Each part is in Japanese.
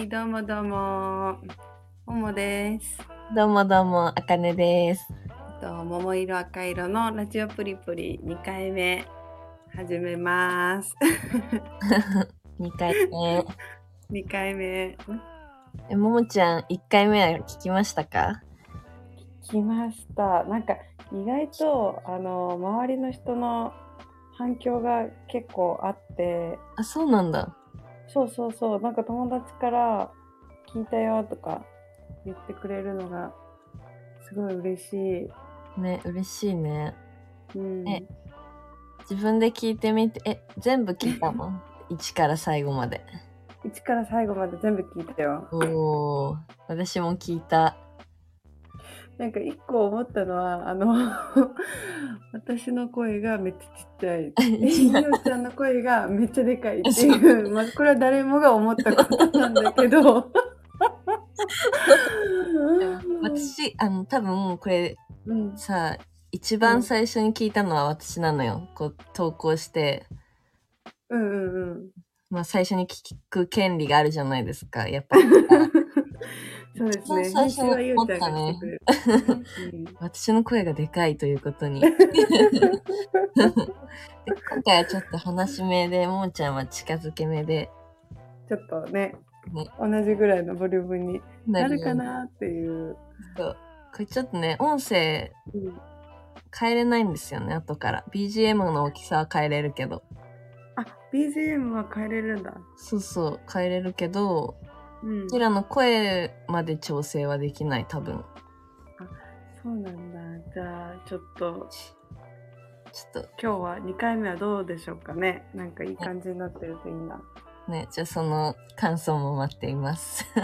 はい、どうもどうも。ももです。どうもどうも、あかねです。と桃色赤色のラジオプリプリ2回目始めます。2回目。2回目。え、ももちゃん、1回目は聞きましたか？来ました。なんか意外とあの周りの人の反響が結構あって、あ、そうなんだ。そうそうそう、なんか友達から聞いたよとか言ってくれるのがすごい嬉しい。ね、嬉しいね。うん、え自分で聞いてみて、え、全部聞いたの ?1 から最後まで。1から最後まで全部聞いたよ。おー、私も聞いた。なんか一個思ったのは、あの、私の声がめっちゃちっちゃい。みおちゃんの声が めっちゃでかいっていう、まあ、これは誰もが思ったことなんだけど。私、あの、多分、これうん、さ、一番最初に聞いたのは私なのよ。こう、投稿して、うんうんうん。まあ最初に聞く権利があるじゃないですか、やっぱり。そうですね。最初編集はゆうちゃんがしてくれる。うん私の声がでかいということに。で今回はちょっと話目で、ももちゃんは近づけ目で、ちょっとねね同じぐらいのボリュームになるかなっていう。そうこれちょっとね、音声うん変えれないんですよね、後から。BGM の大きさは変えれるけど。あ、BGM は変えれるんだ。そうそう、変えれるけど、うんうちらの声まで調整はできない、多分。そうなんだ。じゃあ、ちょっと、ちょっ今日は2回目はどうでしょうかね。なんかいい感じになってるといいな。とね、じゃあその感想も待っています。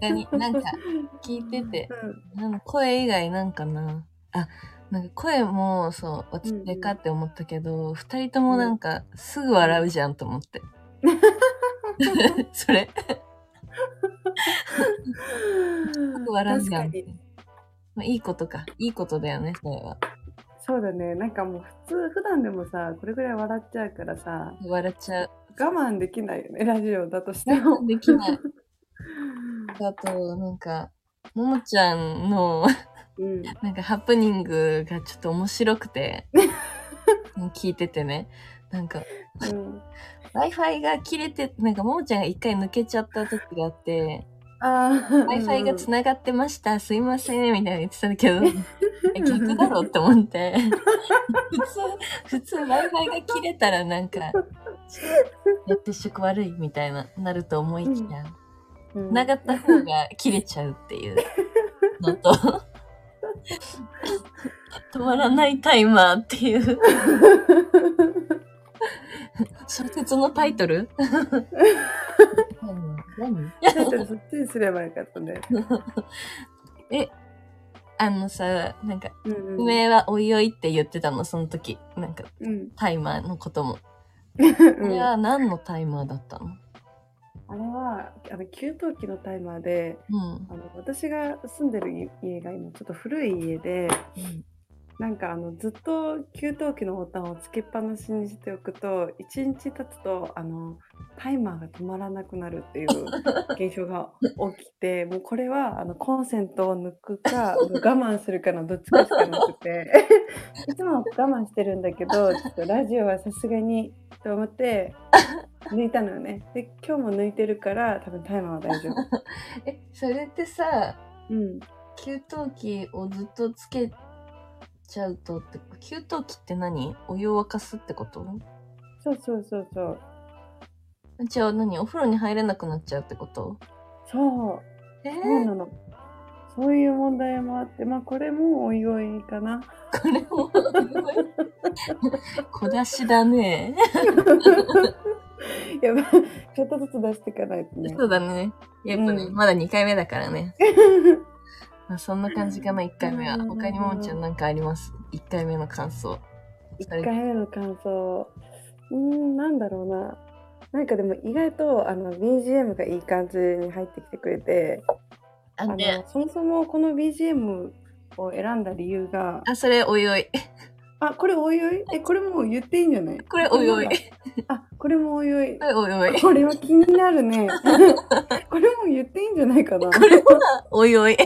他になんか聞いてて、なんか声以外なんかなあなんか声もそう私うんうんでかって思ったけど、二人ともなんかすぐ笑うじゃんと思って、それ笑うじゃん。まあ、いいことかいいことだよねそれはそうだね。なんかもう普通、普段でもさ、これぐらい笑っちゃうからさ、笑っちゃう我慢できないよね。ラジオだとしても。できない あとなんかももちゃんのうん。なんかハプニングがちょっと面白くて 聞いててねなんかうん、Wi-Fi が切れて、なんかももちゃんが一回抜けちゃった時があって。Wi-Fi が繋がってました、すいません、みたいな言ってたんだけど、え逆だろって思って。普通、普通 Wi-Fi が切れたらなんか、やって色悪いみたいな、なると思いきや、うん繋がった方が切れちゃうっていうのと、止まらないタイマーっていう、小説のタイトル？何？何？だってそっちにすればよかったね。え、あのさ、なんか、うんうん。はおいおいって言ってたの、その時。なんか、うん。タイマーのことも。これは何？のタイマーだったのあれは、あの、給湯器のタイマーで、うん。あの私が住んでる家が今ちょっと古い家でなんかあのずっと給湯器のボタンをつけっぱなしにしておくと1日経つとあのタイマーが止まらなくなるっていう 現象が起きてもうこれはあのコンセントを抜くか我慢するかのどっちかしかなくて。いつも我慢してるんだけどちょっとラジオはさすがにと思って抜いたのよね。で今日も抜いてるから多分タイマーは大丈夫。え、それってさ、うん。給湯器をずっとつけちゃうとって、給湯器って何？お湯を沸かすってこと？そうそうそうそう。じゃあ何？お風呂に入れなくなっちゃうってこと？そう、えそうなの。そういう問題もあって、まあこれもおいおいかな。これも、小出しだね。やばい、ちょっとずつ出していかないとね。そうだね。やっぱね、うんまだ2回目だからね。まあ、そんな感じかな、1回目は。うん他にももちゃんなんかあります ?1 回目の感想。1回目の感想。うーん、なんだろうな。なんかでも意外とあの BGM がいい感じに入ってきてくれて、あのそもそもこの BGM を選んだ理由が、あ、それおいおい。あ、これおいおい？え、これもう言っていいんじゃない？これおいおい。あ、これもおいおい。おいおい。これは気になるね。これも言っていいんじゃないかな。これは、おいおい。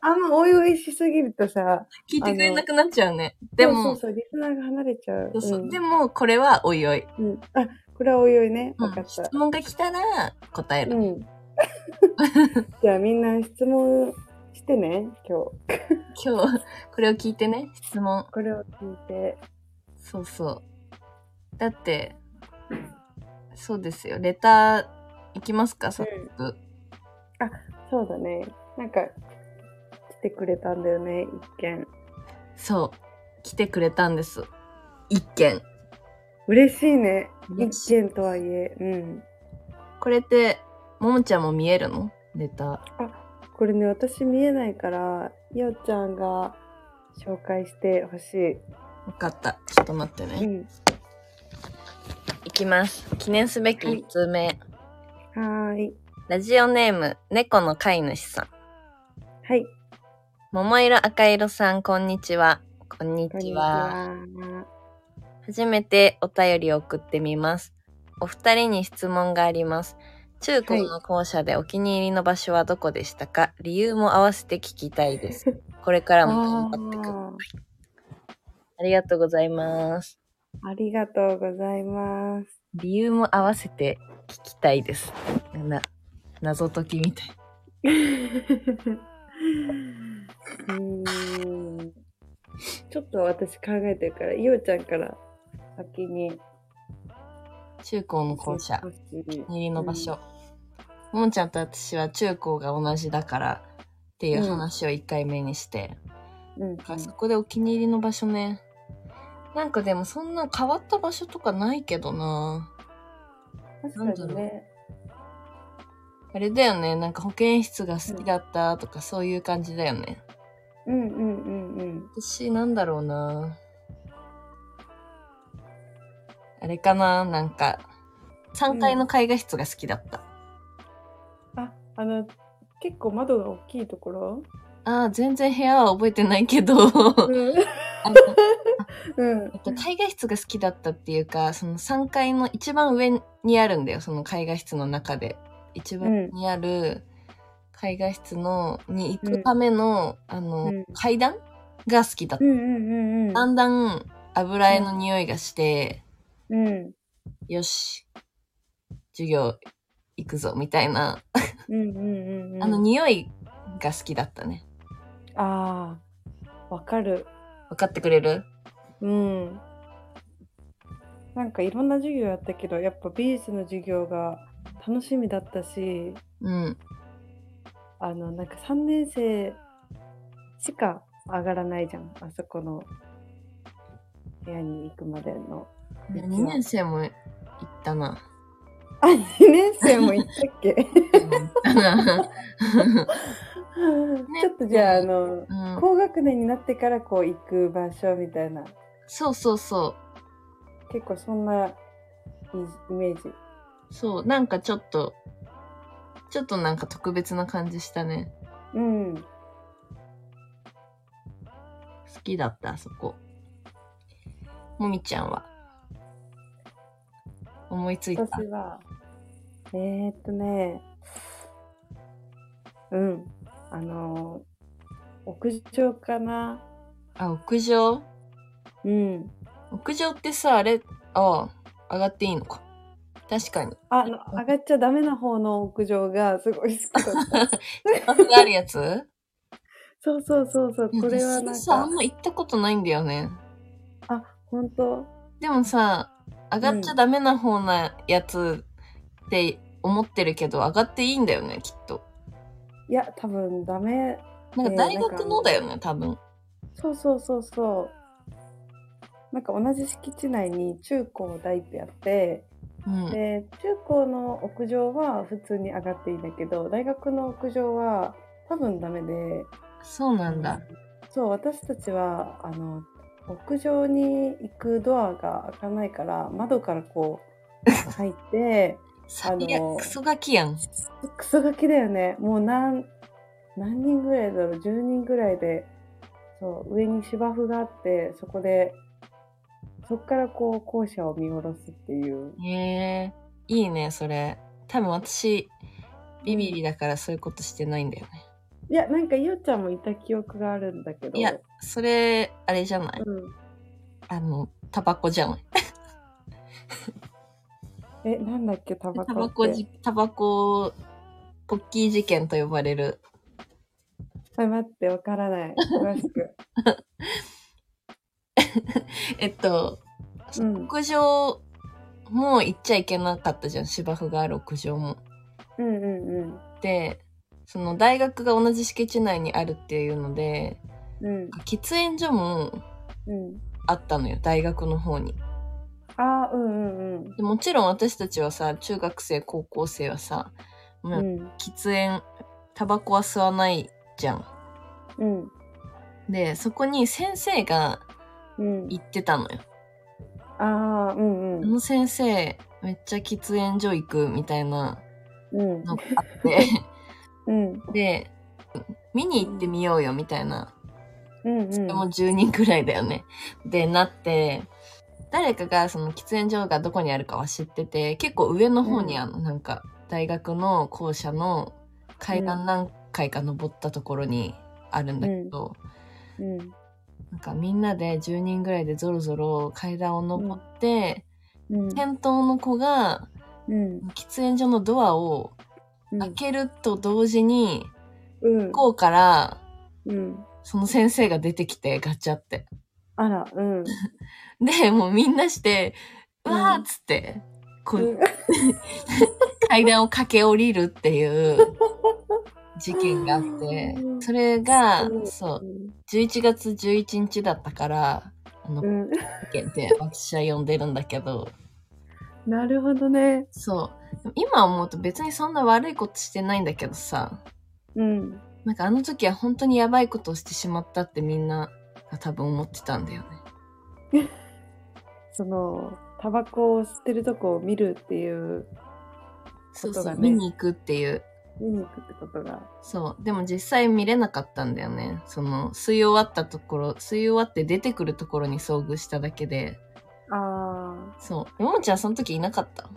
あんまおいおいしすぎるとさ、聞いてくれなくなっちゃうね。でも、そうそうリスナーが離れちゃう。そうそううんでも、これはおいおい。うん。あ、これはおいおいね。かった。質問が来たら答える。うん。じゃあみんな質問してね、今日。今日、これを聞いてね、質問。これを聞いて。そうそう。だって、そうですよ。レター、いきますか、早速。そうだね。なんか、来てくれたんだよね、一件。そう。来てくれたんです。一件。嬉しいね。一件とはいえ。うん。これって、ももちゃんも見えるの？レター。これね、私見えないから、いおちゃんが紹介してほしい。わかった。ちょっと待ってうね。ん。いきます。記念すべき1通目。はーい。ラジオネーム、猫の飼い主さん。はい。桃色赤色さん、こんにちは。こんにちちは。は。初めてお便りを送ってみます。お二人に質問があります。中高の校舎でお気に入りの場所はどこでしたか、理由も合わせて聞きたいです。これからも頑張ってください。あありがとうございます。ーありがとうございます。理由も合わせて聞きたいです。な、謎解きみたい。うーんちょっと私考えてるから、いおちゃんから先に。中高の校舎。少しお気に入りの場所。ももちゃんと私は中高が同じだからっていう話を1回目にして、うん。うん。あそこでお気に入りの場所ね。なんかでもそんな変わった場所とかないけどな。確かにね。あれだよね。なんか保健室が好きだったとかそういう感じだよね。うんうんうんうん。私なんだろうな。あれかな？なんか、3階の絵画室が好きだった。あ、あの、結構窓が大きいところ？ああ、全然部屋は覚えてないけど、あうん。の うんえっと、絵画室が好きだったっていうか、その3階の一番上にあるんだよ、その絵画室の中で。一番上にある絵画室の、に行くための、あの、うん階段が好きだった。だんだん油絵の匂いがして、うん。よし、授業行くぞ、みたいな。あの匂いが好きだったね。ああ、わかる。分かってくれる？うん。なんかいろんな授業やったけど、やっぱ美術の授業が楽しみだったし、うん。あの、なんか3年生しか上がらないじゃん。あそこの部屋に行くまでの。2年生も行ったな。あ、2年生も行ったっけ？ちょっとじゃあ、あの、うん、高学年になってからこう行く場所みたいな、そうそうそう。結構そんなイイメージ。そう、なんかちょっと、ちょっとなんか特別な感じしたね。うん。好きだった、あそこ。もみちゃんは思いついた。私は、えー、っとね、うん、あの、屋上かな。あ、屋上？うん。屋上ってさ、あれ、ああ、上がっていいのか。確かに。ああの、上がっちゃダメな方の屋上がすごい好きだった。あるやつ？そうそうそうそう、これはなん私さ、あかん、ま行ったことないんだよね。あ、本当？でもさ、上がっちゃダメな方なやつって思ってるけど、上がっていいんだよね、きっと。いや、多分ダメ。なんか大学のだよね、多分。そうそうそうそう。なんか同じ敷地内に中高大ってあって、うん。で中高の屋上は普通に上がっていいんだけど大学の屋上は多分ダメでそうなんだ。そう私たちはあの屋上に行くドアが開かないから窓からこう 入ってあの、クソガキやん。クソガキだよねもう何何人ぐらいだろう？10人ぐらいでそう上に芝生があってそこでそっからこう校舎を見下ろすっていう。へえいいね、それ。多分私、ビビリだからそういうことしてないんだよね。いや、なんかゆうちゃんもいた記憶があるんだけど。いや、それ、あれじゃない？うん。あの、タバコじゃない？え、なんだっけ、タバコって？タバコじ、タバコ、ポッキー事件と呼ばれる。あ 待って、わからない。詳しく。えっと、うん。屋上も行っちゃいけなかったじゃん、芝生がある屋上も。うんうんうん。で、その大学が同じ敷地内にあるっていうので、うん。喫煙所もうん。あったのよ、大学の方に。ああ、うんうんうん。でもちろん私たちはさ、中学生、高校生はさ、もううん。喫煙、タバコは吸わないじゃん。うん。で、そこに先生がうん。行ってたのよ。ああ、うんうん。あの先生、めっちゃ喫煙所行くみたいなうん。のがあって、うん。で、見に行ってみようよみたいな。うんうん。でも10人くらいだよね。で、なって、誰かがその喫煙所がどこにあるかは知ってて、結構上の方にあの、なんか、大学の校舎の階段何階か登ったところにあるんだけど、うん。なんかみんなで10人ぐらいでゾロゾロ階段を登って、うん。先頭の子がうん。喫煙所のドアをうん。開けると同時に、うん。向こうからうん。その先生が出てきてガチャって。あら、うん。で、もうみんなして、ううんわーっつって、こう、うん 階段を駆け下りるっていう 事件があって、それが、そう、11月11日だったから、あの、事うん。件って私は呼んでるんだけど、なるほどね。そう。今思うと別にそんな悪いことしてないんだけどさ、うん。なんかあの時は本当にやばいことをしてしまったってみんなが多分思ってたんだよね。その、タバコを吸ってるとこを見るっていう、そうそう、見に行くっていう。見に行くってことが。そう。でも実際見れなかったんだよね。その、吸い終わったところ、吸い終わって出てくるところに遭遇しただけで。ああ、そう。ももちゃんその時いなかった？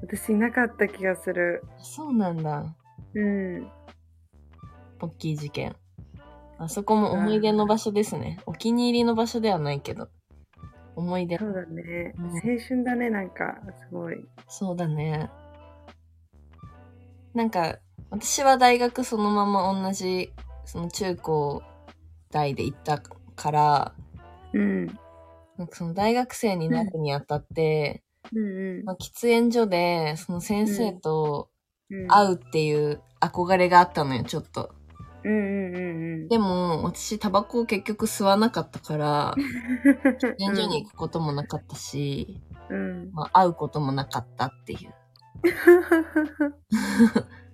私いなかった気がする。そうなんだ。うん。ポッキー事件。あそこも思い出の場所ですね。お気に入りの場所ではないけど。思い出そ。うだね。うん青春だね、なんか、すごい。そうだね。なんか、私は大学そのまま同じ、その中高大で行ったから、うん。なんかその大学生になるにあたって、うんまあ、喫煙所でその先生とうん。会うっていう憧れがあったのよ、ちょっと。うんうんうんうん。でも、私タバコを結局吸わなかったから、喫煙所に行くこともなかったし、うん。まあ、会うこともなかったっていう。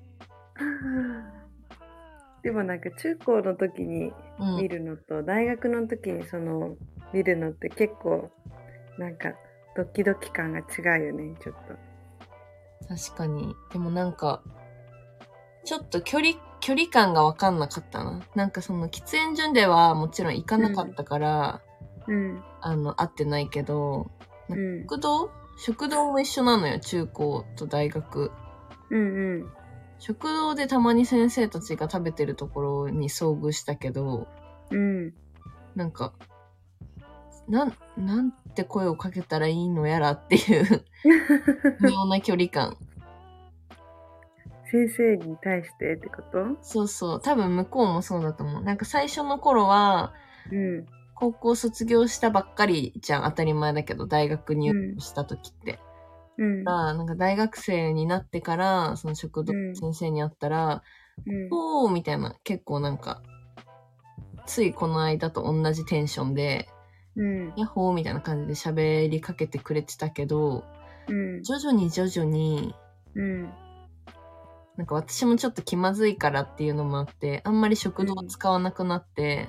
でもなんか中高の時にうん見るのと、大学の時にその見るのって結構なんかドキドキ感が違うよねちょっと確かに。でもなんか、ちょっと距離、距離感がわかんなかったな。なんかその喫煙所ではもちろん行かなかったから、うんあの、会ってないけど、うん食堂？食堂も一緒なのよ、中高と大学。うんうん食堂でたまに先生たちが食べてるところに遭遇したけど、うんなんか、なん、なんて声をかけたらいいのやらっていう、微妙な距離感。先生に対してってこと？そうそう。多分向こうもそうだと思う。なんか最初の頃は、うん高校卒業したばっかりじゃん。当たり前だけど、大学入学した時って。うんだからなんか大学生になってから、その食堂うん。先生に会ったら、うん。おーみたいな、結構なんか、ついこの間と同じテンションで、うん。ヤッホーみたいな感じで喋りかけてくれてたけど、うん。徐々に徐々に、うん。なんか私もちょっと気まずいからっていうのもあって、あんまり食堂を使わなくなって、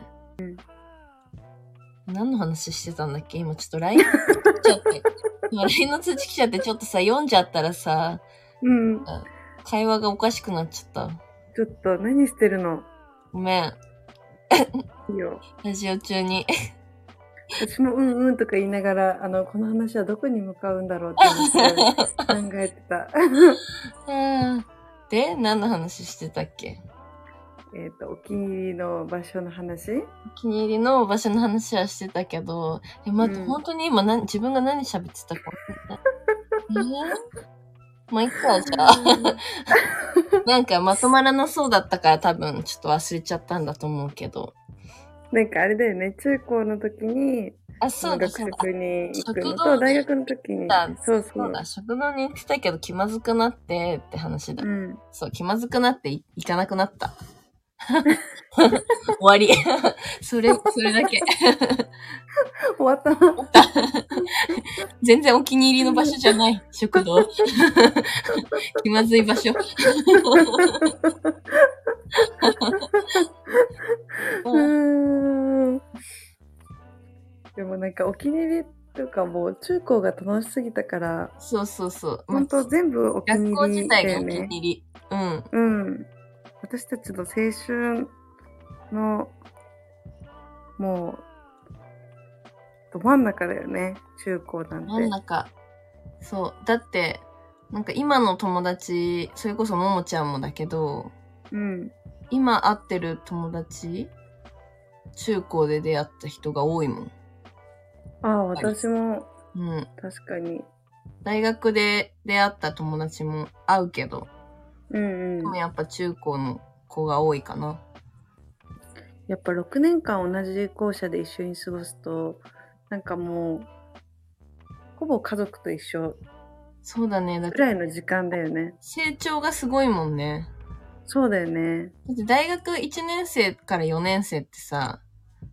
何の話してたんだっけ？今ちょっと LINE ちゃって。今 LINE の通知来ちゃってちょっとさ、読んじゃったらさ、うん会話がおかしくなっちゃった。ちょっと何してるの？ごめん。いいよラジオ中に。私もうんうんとか言いながら、あの、この話はどこに向かうんだろうって考えてた。うんで、何の話してたっけ？えっと、お気に入りの場所の話？お気に入りの場所の話はしてたけど、え、待って、うん本当に今何、自分が何喋ってたか忘れた。えー？まあ、いっか、じゃあ。なんかまとまらなそうだったから多分ちょっと忘れちゃったんだと思うけど。なんかあれだよね、中高の時に、あ、そうだ、学。食に行くの？と、大学の時にだ、そうそそうう。だ、食堂に行ってたけど気まずくなってって話だ。うん。そう、気まずくなってい行かなくなった。終わり。それ、それだけ。終わった。全然お気に入りの場所じゃない、食堂。気まずい場所。うーん。でもなんかお気に入りとかもう中高が楽しすぎたから、そうそうそう。本当全部お気に学校自入りだよ体がお気にね。入り。うん。うん。私たちの青春の、もう、ど真ん中だよね、中高なんて。真ん中。そう。だって、なんか今の友達、それこそももちゃんもだけど、うん。今会ってる友達、中高で出会った人が多いもん。ああ、私もうん。確かに。大学で出会った友達も会うけど、うんうんでも。やっぱ中高の子が多いかな。やっぱ6年間同じ校舎で一緒に過ごすと、なんかもう、ほぼ家族と一緒そうだね。だぐらいの時間だよね。成長がすごいもんね。そうだよね。だって大学1年生から4年生ってさ、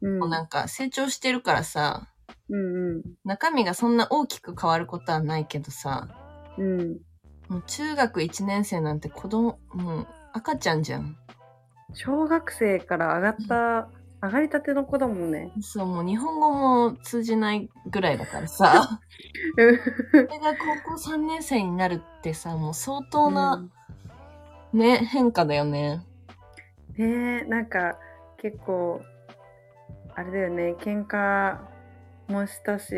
うん。もうなんか成長してるからさ、うん中身がそんな大きく変わることはないけどさ、うん。うん。もう中学1年生なんて子供、もう赤ちゃんじゃん。小学生から上がった、上がりたての子だもんね。そう、もう日本語も通じないぐらいだからさ、それが高校3年生になるってさ、もう相当な、ね、変化だよね。うんねえ、なんか結構、あれだよね、喧嘩もしたし、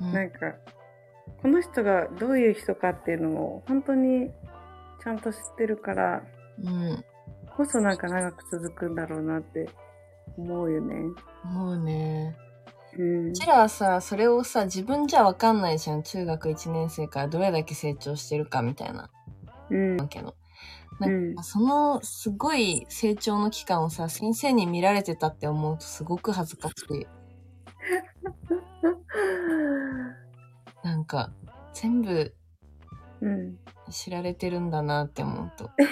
うんなんか、この人がどういう人かっていうのを本当にちゃんと知ってるから、うん。こそなんか長く続くんだろうなって思うよね。もうね。うんう。ちらはさ、それをさ、自分じゃわかんないじゃん。中学1年生からどれだけ成長してるかみたいな。うん。だけど。なんかそのすごい成長の期間をさ、先生に見られてたって思うとすごく恥ずかしい。なんか、全部うん。知られてるんだなって思うと。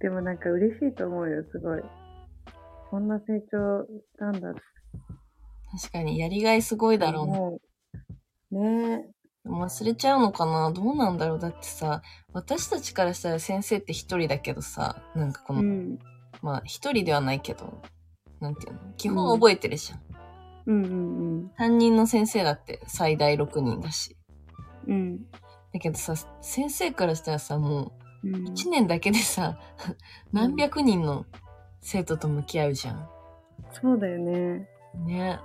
でもなんか嬉しいと思うよ、すごい。こんな成長したんだ確かにやりがいすごいだろうね。思う。ねえ。忘れちゃうのかな？どうなんだろう？だってさ、私たちからしたら先生って一人だけどさ、なんかこの、うん。まあ一人ではないけど、なんていうの？基本覚えてるじゃん。うんうん担任の先生だって最大6人だし。うん。うん。だけどさ、先生からしたらさ、もうんう1年だけでさ、何百人の生徒と向き合うじゃん。そうだよね。ね。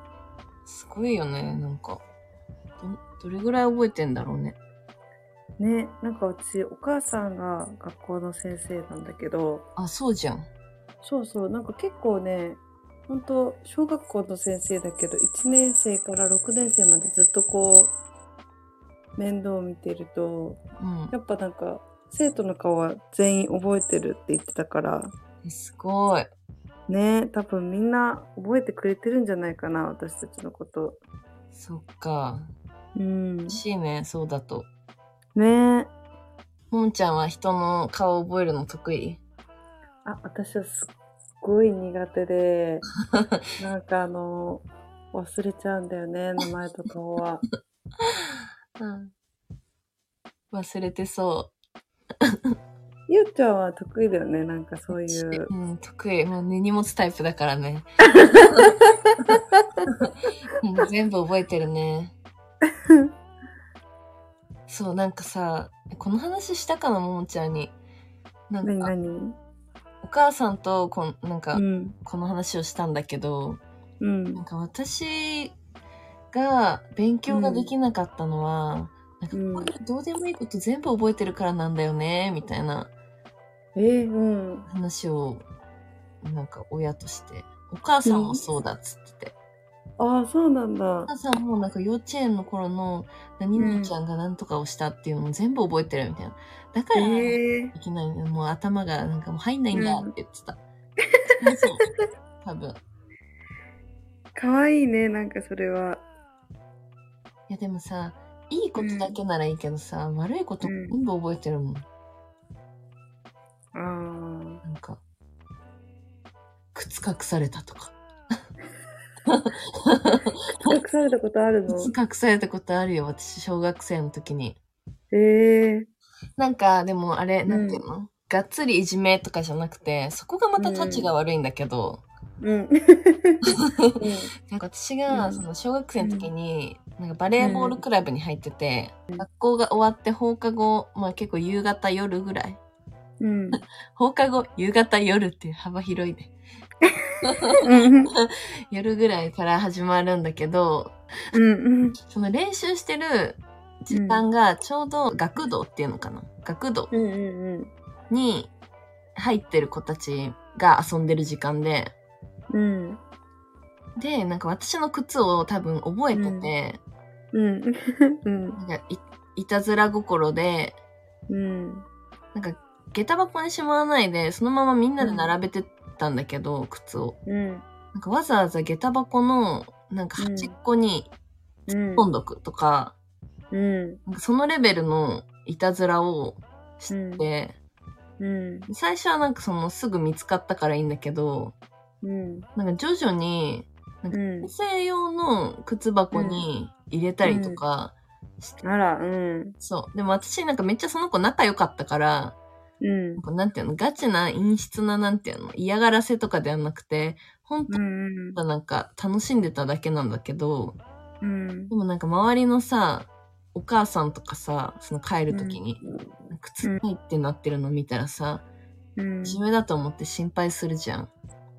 すごいよね、なんか。ど、どれぐらい覚えてんだろうね。ね、なんかうちお母さんが学校の先生なんだけど、あ、そうじゃん。そうそう、なんか結構ね、ほんと小学校の先生だけど、1年生から6年生までずっとこう、面倒を見てると、うんやっぱなんか生徒の顔は全員覚えてるって言ってたから、え。すごい。ね、多分みんな覚えてくれてるんじゃないかな、私たちのこと。そっか。うん。嬉しいね、そうだと。ねももちゃんは人の顔覚えるの得意？あ、私はすっごい苦手で、なんかあの、忘れちゃうんだよね、名前と顔は。うん。忘れてそ ゆうちゃんは得意だよね、なんかそういうう。。うん、得意。もう根に持つタイプだからね。うん全部覚えてるね。そう、なんかさ、この話したかな、ももちゃんに。なん何か、何？お母さんとこん、なんかう、ん。この話をしたんだけど、うんなん。か私が勉強ができなかったのは、なんかうんこういうどうでもいいこと全部覚えてるからなんだよね、みたいなえー、うん。話を、なんか親として。お母さんもそうだっつってて。ああ、そうなんだお。母さんもなんか幼稚園の頃の何々ちゃんが何とかをしたっていうのも全部覚えてるみたいな。だかえら、でえきないんだもう頭がなんかもう入んないんだって言ってた。そう。多分。かわいいね、なんかそれは。いやでもさ、いいことだけならいいけどさ、悪いことうん全部覚えてるもん。ああ。なんか、靴隠されたとか。隠されたことあるの？靴隠されたことあるよ、私、小学生の時に。ええなんか、でもあれ、んなんていうの、がっつりいじめとかじゃなくて、そこがまたタチが悪いんだけど、うん。なんか私が、うんその小学生の時に、なんかバレーボールクラブに入ってて、学校が終わって放課後、まあ結構夕方夜ぐらい。うん。放課後、夕方夜っていう幅広いね。うん。夜ぐらいから始まるんだけど、うん。その練習してる時間がちょうど学童っていうのかな学童うん。うん。に入ってる子たちが遊んでる時間で、うん。で、なんか私の靴を多分覚えてて、うん。うん。なんかいいたずら心で、うん。なんか下駄箱にしまわないで、そのままみんなで並べてたんだけど、靴を。うん。なんかわざわざ下駄箱の、なんか端っこにうん。飛んどくとか、うん。なんかそのレベルのいたずらをして、うん。最初はなんかそのすぐ見つかったからいいんだけど、うん。なんか徐々に、うん女。性用の靴箱に入れたりとかして、あら、うん。そう。でも私なんかめっちゃその子仲良かったから、うんなん。ていうの、ガチな陰湿ななんていうの、嫌がらせとかではなくて、本当うん。はなんか楽しんでただけなんだけど、うん。でもなんか周りのさ、お母さんとかさ、その帰るときに、靴ないってなってるの見たらさ、うんい。じめだと思って心配するじゃん。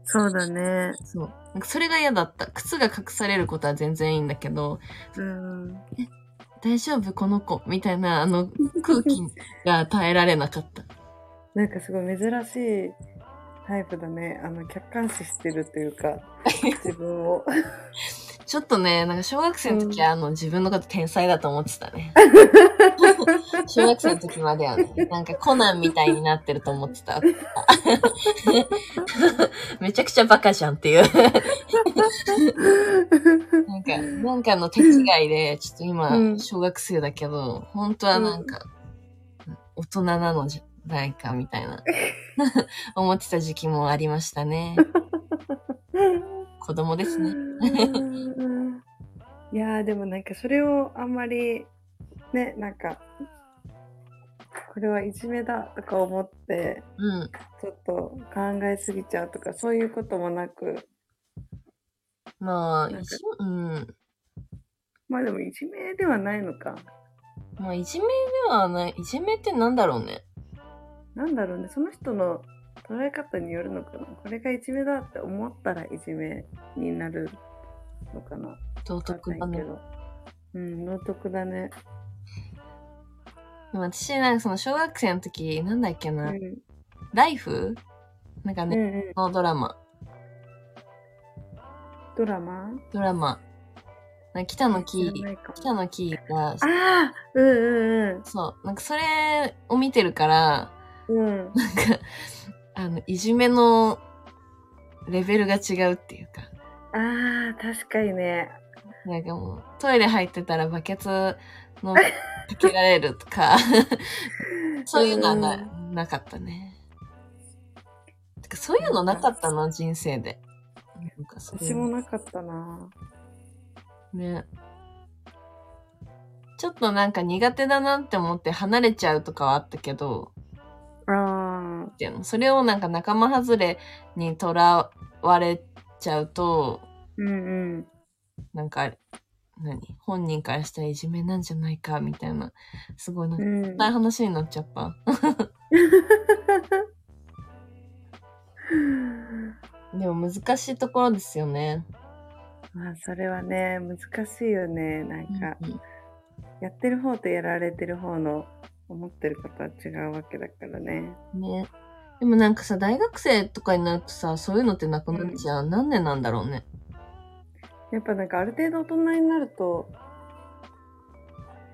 そうだね。そう。なんかそれが嫌だった。靴が隠されることは全然いいんだけど、うん。大丈夫？この子みたいなあの空気が耐えられなかった。なんかすごい珍しいタイプだね。あの、客観視してるというか、自分を。ちょっとね、なんか小学生の時は、あの自分のこと天才だと思ってたね。小学生の時まではね、なんかコナンみたいになってると思ってた。めちゃくちゃバカじゃんっていう。なんか、なんかの手違いで、ちょっと今、うん小学生だけど、本当はなんか、大人なのじゃないか、みたいな、思ってた時期もありましたね。子供ですね。いやーでもなんかそれをあんまりねなんかこれはいじめだとか思ってうん。ちょっと考えすぎちゃうとかそういうこともなくまあ、いじうん。まあでもいじめではないのかまあ、いじめではない。いじめってなんだろうね。なんだろうね。その人の捉え方によるのかな。これがいじめだって思ったらいじめになるのかな。道徳だね。うん道徳だね。でも私、なんかその小学生の時、なんだっけな、うん。ライフ？なんかね、うんうん。のドラマ。ドラマ？ドラマ。北野キー、北野キーが、ああうんうん。そう、なんかそれを見てるから、うんうんなんか、あの、いじめのレベルが違うっていうか、ああ確かにねなんかもう、トイレ入ってたらバケツのかけられるとか、そういうのはな,、なかったね。そういうのなかったな、人生で。なんかそういう私もなかったなね。ちょっとなんか苦手だなって思って離れちゃうとかはあったけど、あっていうのそれをなんか仲間外れにとらわれちゃうと、うんうんなんか、何？本人からしたらいじめなんじゃないかみたいな、すごいなんか、うん話になっちゃった。でも難しいところですよね。まあ、それはね、難しいよね。なんか、うんやってる方とやられてる方の思ってることは違うわけだからね。ね。でもなんかさ、大学生とかになるとさ、そういうのってなくなっちゃう。何年なんだろうね。やっぱなんかある程度大人になると、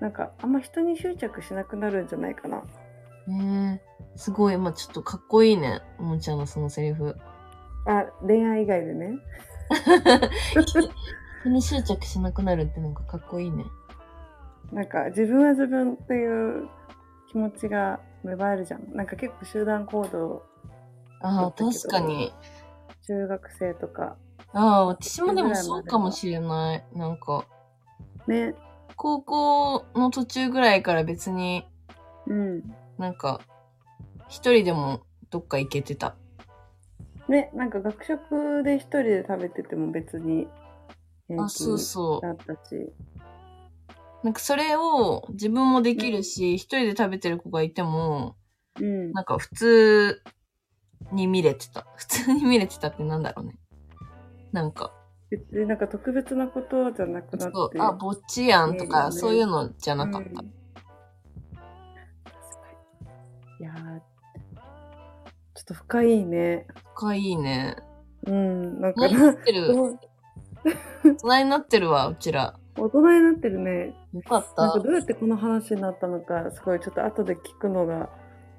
なんかあんま人に執着しなくなるんじゃないかな。ねえ。すごい、まあちょっとかっこいいね。おもちゃんのそのセリフ。あ、恋愛以外でね。人に執着しなくなるってなんかかっこいいね。なんか自分は自分っていう気持ちが芽生えるじゃん。なんか結構集団行動、ああ、確かに。中学生とか、ああ、私もでもそうかもしれない。なんか、ね。高校の途中ぐらいから別にうん。なんか、一人でもどっか行けてた。ね、なんか学食で一人で食べてても別に平あ、そう気そだったし。う。なんかそれを自分もできるし、一人で食べてる子がいても、うん。なんか普通に見れてた。普通に見れてたってなんだろうね。なんか、別になんか特別なことじゃなくなって。そうあ、ぼっちやんとか、そういうのじゃなかった。うん。いやーちょっと深いね。深いね。うん。なんか大人になってる？どう？大人になってるわ、うちら。大人になってるね。よかったなんか。どうやってこの話になったのか、すごいちょっと後で聞くのが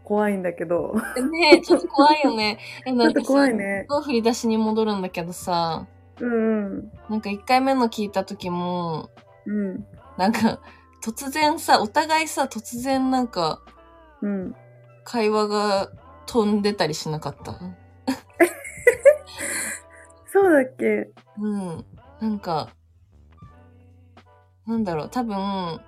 怖いんだけど。ねえ、ちょっと怖いよね。え、ちょっとなんかさ怖いね。振り出しに戻るんだけどさ、うんうん。なんか一回目の聞いた時も、うん。なんか、突然さ、お互いさ、突然なんか、うん。会話が飛んでたりしなかった。そうだっけ？うん。なんか、なんだろう、多分、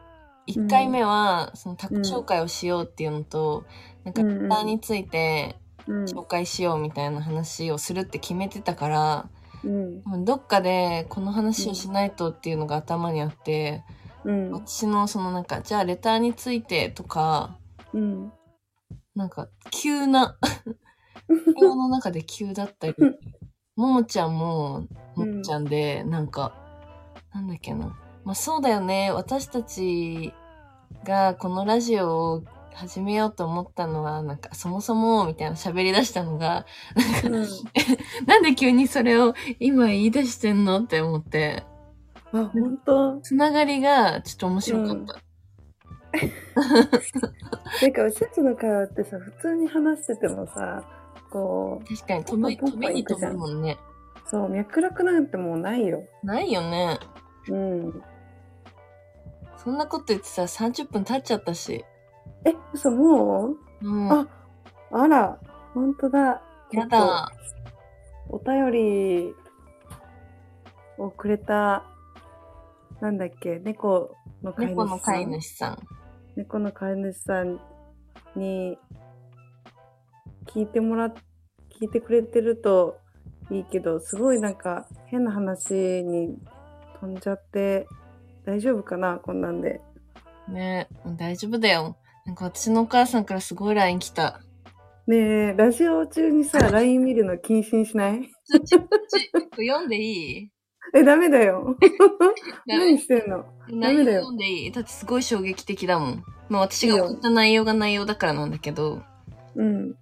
一回目は、その、宅紹介をしようっていうのと、なんか、うんうんレターについてうん。紹介しようみたいな話をするって決めてたから、うん。多分どっかでこの話をしないとっていうのが頭にあって、うん。私のそのなんか、じゃあレターについてとか、うん。なんか、急な、会話の中で急だったり、ももちゃんも、ももちゃんで、なんか、なんだっけな。まあそうだよね。私たちがこのラジオを始めようと思ったのは、なんか、そもそも、みたいな喋り出したのが、うん。なんで急にそれを今言い出してんのって思って、あ、本当？つながりがちょっと面白かった。てか、私たちの会話ってさ、普通に話しててもさ、こう、確かに飛び、飛びに飛ぶもんね。そう、脈絡なんてもうないよ。ないよね。うん。そんなこと言ってさ、30分経っちゃったし。え、嘘、もう？うん。ああら、本当だ。やだ。お便りをくれた、なんだっけ、猫の飼い主さん。猫の飼い主さん。猫の飼い主さんに聞いてもらっ、聞いてくれてるといいけど、すごいなんか変な話に飛んじゃって大丈夫かなこんなんで。ね大丈夫だよ。なんか私のお母さんからすごい LINE 来た。ねえ、ラジオ中にさ、LINE 見るの禁止にしない？読んでいいえ、ダメだよ。何してんのダメだよ読んでいいだってすごい衝撃的だもん。まあ私が送った内容が内容だからなんだけど、うん。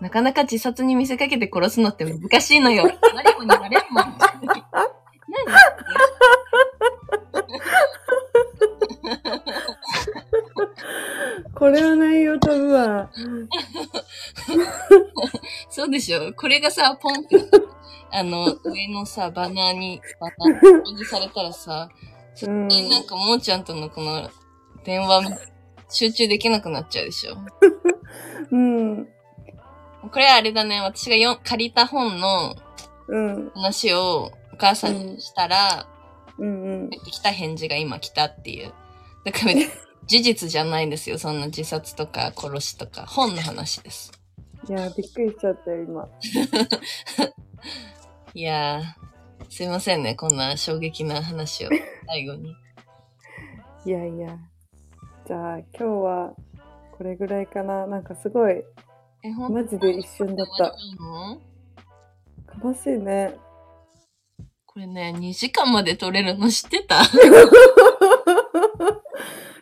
なかなか自殺に見せかけて殺すのって難しいのよ。マリコになれるもん。何これは内容飛ぶわ。そうでしょこれがさ、ポンって、あの、上のさ、バナーに、バナー表示されたらさ、うん。でなんかもーちゃんとのこの電話集中できなくなっちゃうでしょ うん。これはあれだね、私がよ借りた本のうん。話をお母さんにしたら、うん。うん。来た返事が今来たっていう。だから事実じゃないんですよ。そんな自殺とか殺しとか。本の話です。いやー、びっくりしちゃったよ、今。いやー、すいませんね。こんな衝撃な話を 最後に。いやいや。じゃあ、今日はこれぐらいかな。なんかすごいえ、ほんマジで一瞬だった。悲しいね。これね、2時間まで撮れるの知ってた？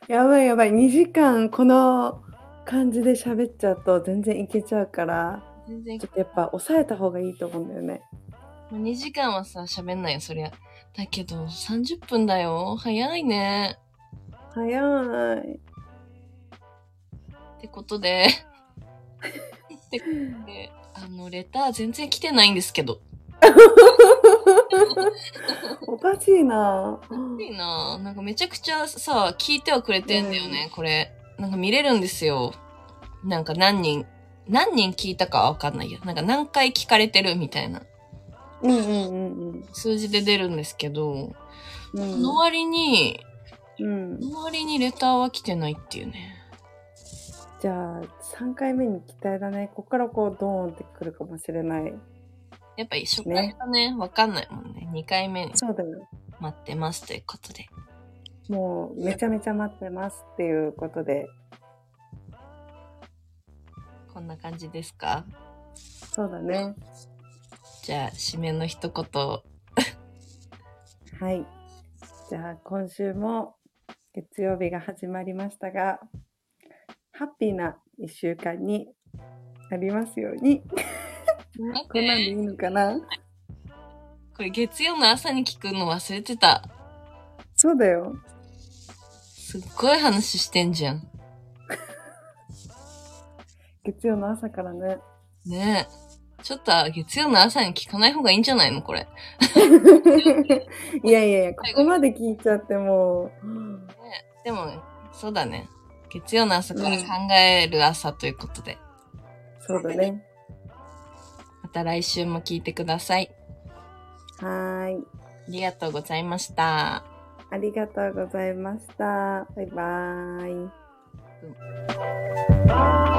やばいやばい。2時間この感じで喋っちゃうと全然いけちゃうから、全然ちょっとやっぱ抑えた方がいいと思うんだよね。2時間はさ、喋んないよ、そりゃ。だけど、30分だよ。早いね。早い。ってことで、ってことで、あの、レター全然来てないんですけど。おかしいな。いいなぁなんかめちゃくちゃさ、聞いてはくれてんだよね、これ。なんか見れるんですよ。なんか何人、何人聞いたかはわかんないや。なんか何回聞かれてるみたいなうんうんうんうん。数字で出るんですけど、うんその割に、うんそ、の割にレターは来てないっていうね。じゃあ3回目に期待だねここからこうドーンってくるかもしれないやっぱり初回はね、わかんないもんね。2回目にそうだよ。待ってますということで。もうめちゃめちゃ待ってますっていうことで。こんな感じですか？そうだね。じゃあ、締めの一言。はい。じゃあ今週も月曜日が始まりましたがハッピーな1週間になりますようにこんなんでいいのかな？これ月曜の朝に聞くの忘れてた。そうだよすっごい話してんじゃん。月曜の朝からねねえ。ちょっと月曜の朝に聞かない方がいいんじゃないのこれ。いやいやいやここまで聞いちゃってもうでも、そうだね。月曜の朝から考える朝ということで。そうだねまた来週も聞いてください。はーいありがとうございました。ありがとうございました。バイバーイ。